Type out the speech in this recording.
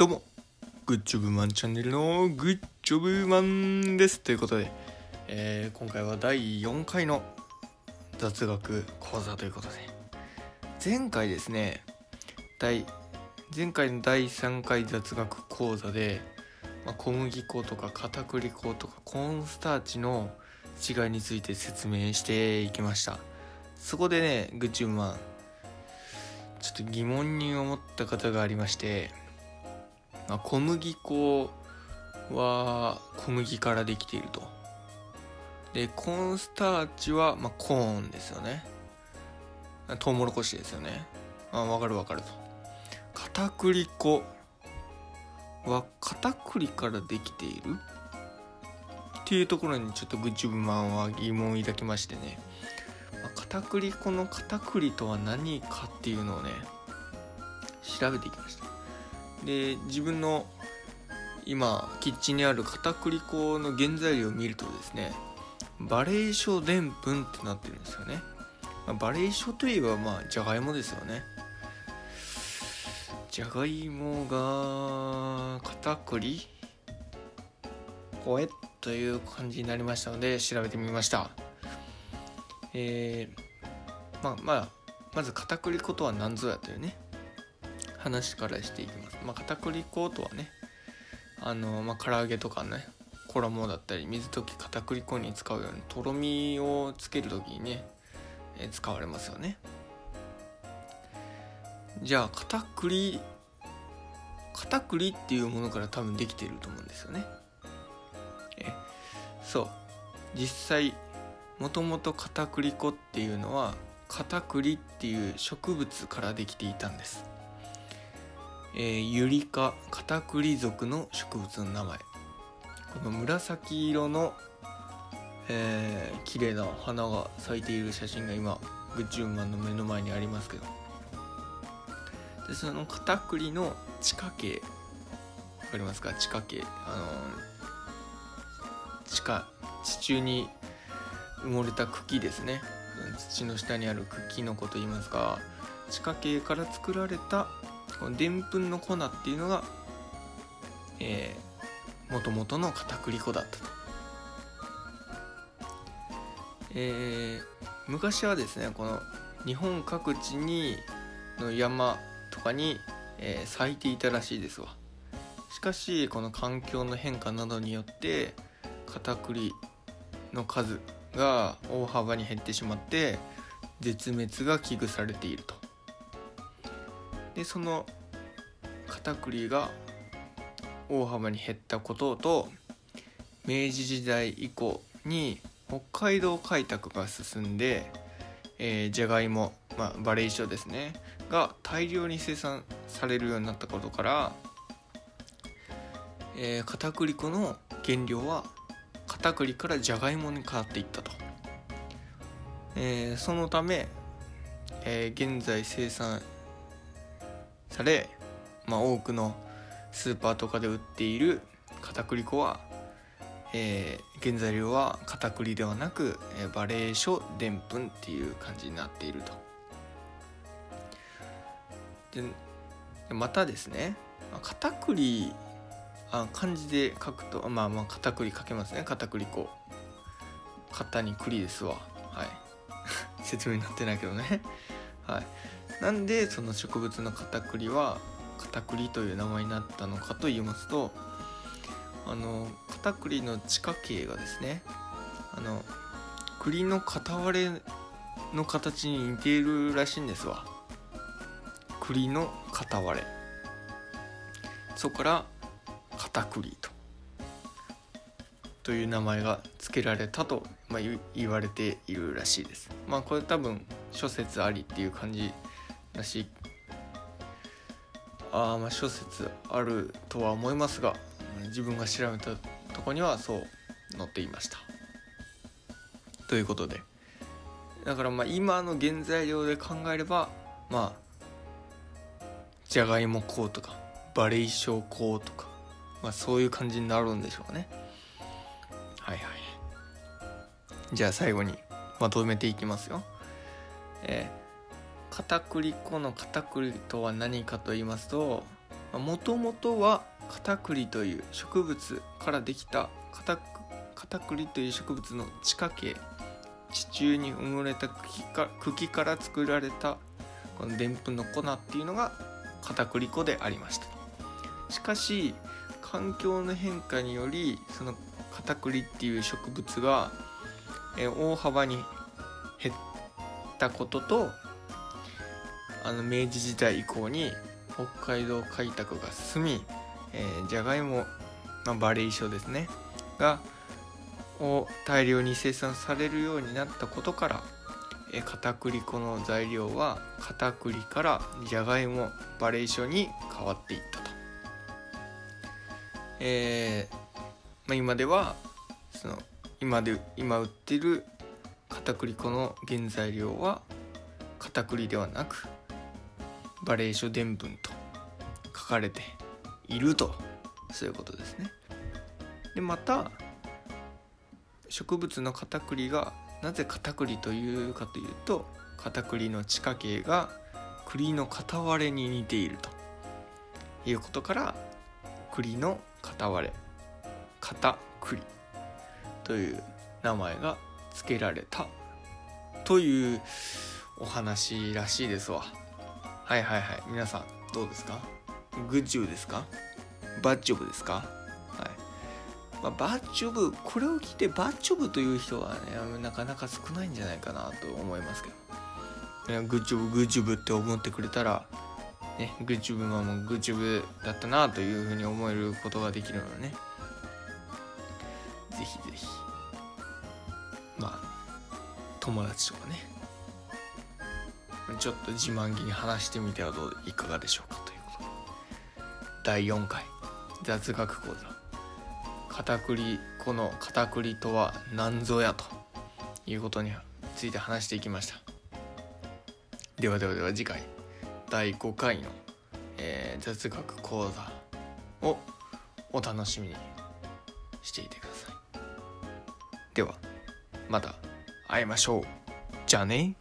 どうも、グッジョブマンチャンネルのグッジョブマンです。ということで、えー今回は第4回の雑学講座ということで、前回ですね、第前回の第3回雑学講座で、まあ、小麦粉とか片栗粉とかコーンスターチの違いについて説明していきました。そこでね、グッジョブマン、ちょっと疑問に思った方がありまして、まあ、小麦粉は小麦からできていると。でコーンスターチは、まあ、コーンですよね。トウモロコシですよね。あ分かる分かると。片栗粉は片栗からできている？っていうところにちょっとグッジョブマンは疑問を抱きましてね、まあ片栗粉の片栗とは何かっていうのをね調べていきました。で自分の今キッチンにある片栗粉の原材料を見るとですねバレーショでんぷんってなってるんですよね、まあバレーショといえばまあじゃがいもですよね。じゃがいもが片栗ほえという感じになりましたので調べてみました。えー、まあまあまず片栗粉とは何ぞやというね。話からしていきます。まあ、片栗粉とはね、あの、まあ、唐揚げとかね、衣だったり、水溶き片栗粉に使うように、とろみをつけるときにね、えー使われますよね。じゃあ、片栗、片栗っていうものから多分できてると思うんですよね。え、そう。実際、もともと片栗粉っていうのは、片栗っていう植物からできていたんです。えーユリ科カタクリ属の植物の名前。この紫色の、えー、綺麗な花が咲いている写真が今グッジュンマンの目の前にありますけど。でそのカタクリの地下茎。わかりますか？地下茎。あの地下地中に埋もれた茎ですね。土の下にある茎のこと言いますが地下茎から作られたこのでんぷんの粉っていうのがえー、元々の片栗粉だったと。えー昔はですねこの日本各地にの山とかに、えー咲いていたらしいですわ。しかしこの環境の変化などによって片栗の数が大幅に減ってしまって絶滅が危惧されていると。でその片栗が大幅に減ったことと明治時代以降に北海道開拓が進んで、えー、じゃがいも、まあ、バレーショですねが大量に生産されるようになったことから、えー、片栗粉の原料は片栗からじゃがいもに変わっていったと、えーそのため、えー現在生産され、まあ、多くのスーパーとかで売っている片栗粉は、えー原材料は片栗ではなく、えーバレーショでんぷんっていう感じになっていると。でまたですねまあ片栗あ漢字で書くとまあまあ片栗書けますね。片栗粉。型に栗ですわ。はい。説明になってないけどね。はい。なんでその植物の片栗は片栗という名前になったのかと言いますとあの片栗の地下茎がですねあの栗の片割れの形に似ているらしいんですわ。栗の片割れ。そこから片栗と。という名前が付けられたと、まあ、言われているらしいです。まあこれ多分諸説ありっていう感じらしあまあ諸説あるとは思いますが自分が調べたとこにはそう載っていました。ということで。だからまあ今の原材料で考えればまあじゃがいも粉とかバレイショ粉とかまあそういう感じになるんでしょうね。はいはい。じゃあ最後にまとめていきますよ。えー片栗粉の片栗とは何かと言いますともともとはカタクリという植物からできたカタカタクリという植物の地下茎地中に埋もれた茎か茎から作られたこのでんぷんの粉っていうのが片栗粉でありました。しかし環境の変化によりその片栗っていう植物が大幅に減ったこととあの明治時代以降に北海道開拓が進み、えー、じゃがいも、まあ、バレー書ですねがを大量に生産されるようになったことからえ片栗粉の材料は片栗からじゃがいもバレーションに変わっていったと、えーまあ、今ではその今で今売ってる片栗粉の原材料は片栗ではなくバレーショでんぷんと書かれているとそういうことですね。でまた植物の片栗がなぜ片栗というかというと片栗の地下茎が栗の片割れに似ていると。いうことから栗の片割れ。片栗。という名前が付けられた。というお話らしいですわ。はいはいはい。皆さんどうですか？グッジョブですか？バッジョブですか？はい。まあ、バッチョブこれを聞いてバッチョブという人はねなかなか少ないんじゃないかなと思いますけど、グッジョブグッジョブって思ってくれたらねグッジョブマンもグッジョブだったなというふうに思えることができるのでね。ぜひぜひ。まあ友達とかね。ちょっと自慢げに話してみてはどういかがでしょうかということで。第4回。雑学講座。片栗粉の片栗とは何ぞやということについて話していきました。ではではでは次回。第5回の、えー、雑学講座をお楽しみにしていてください。ではまた会いましょう。じゃあね。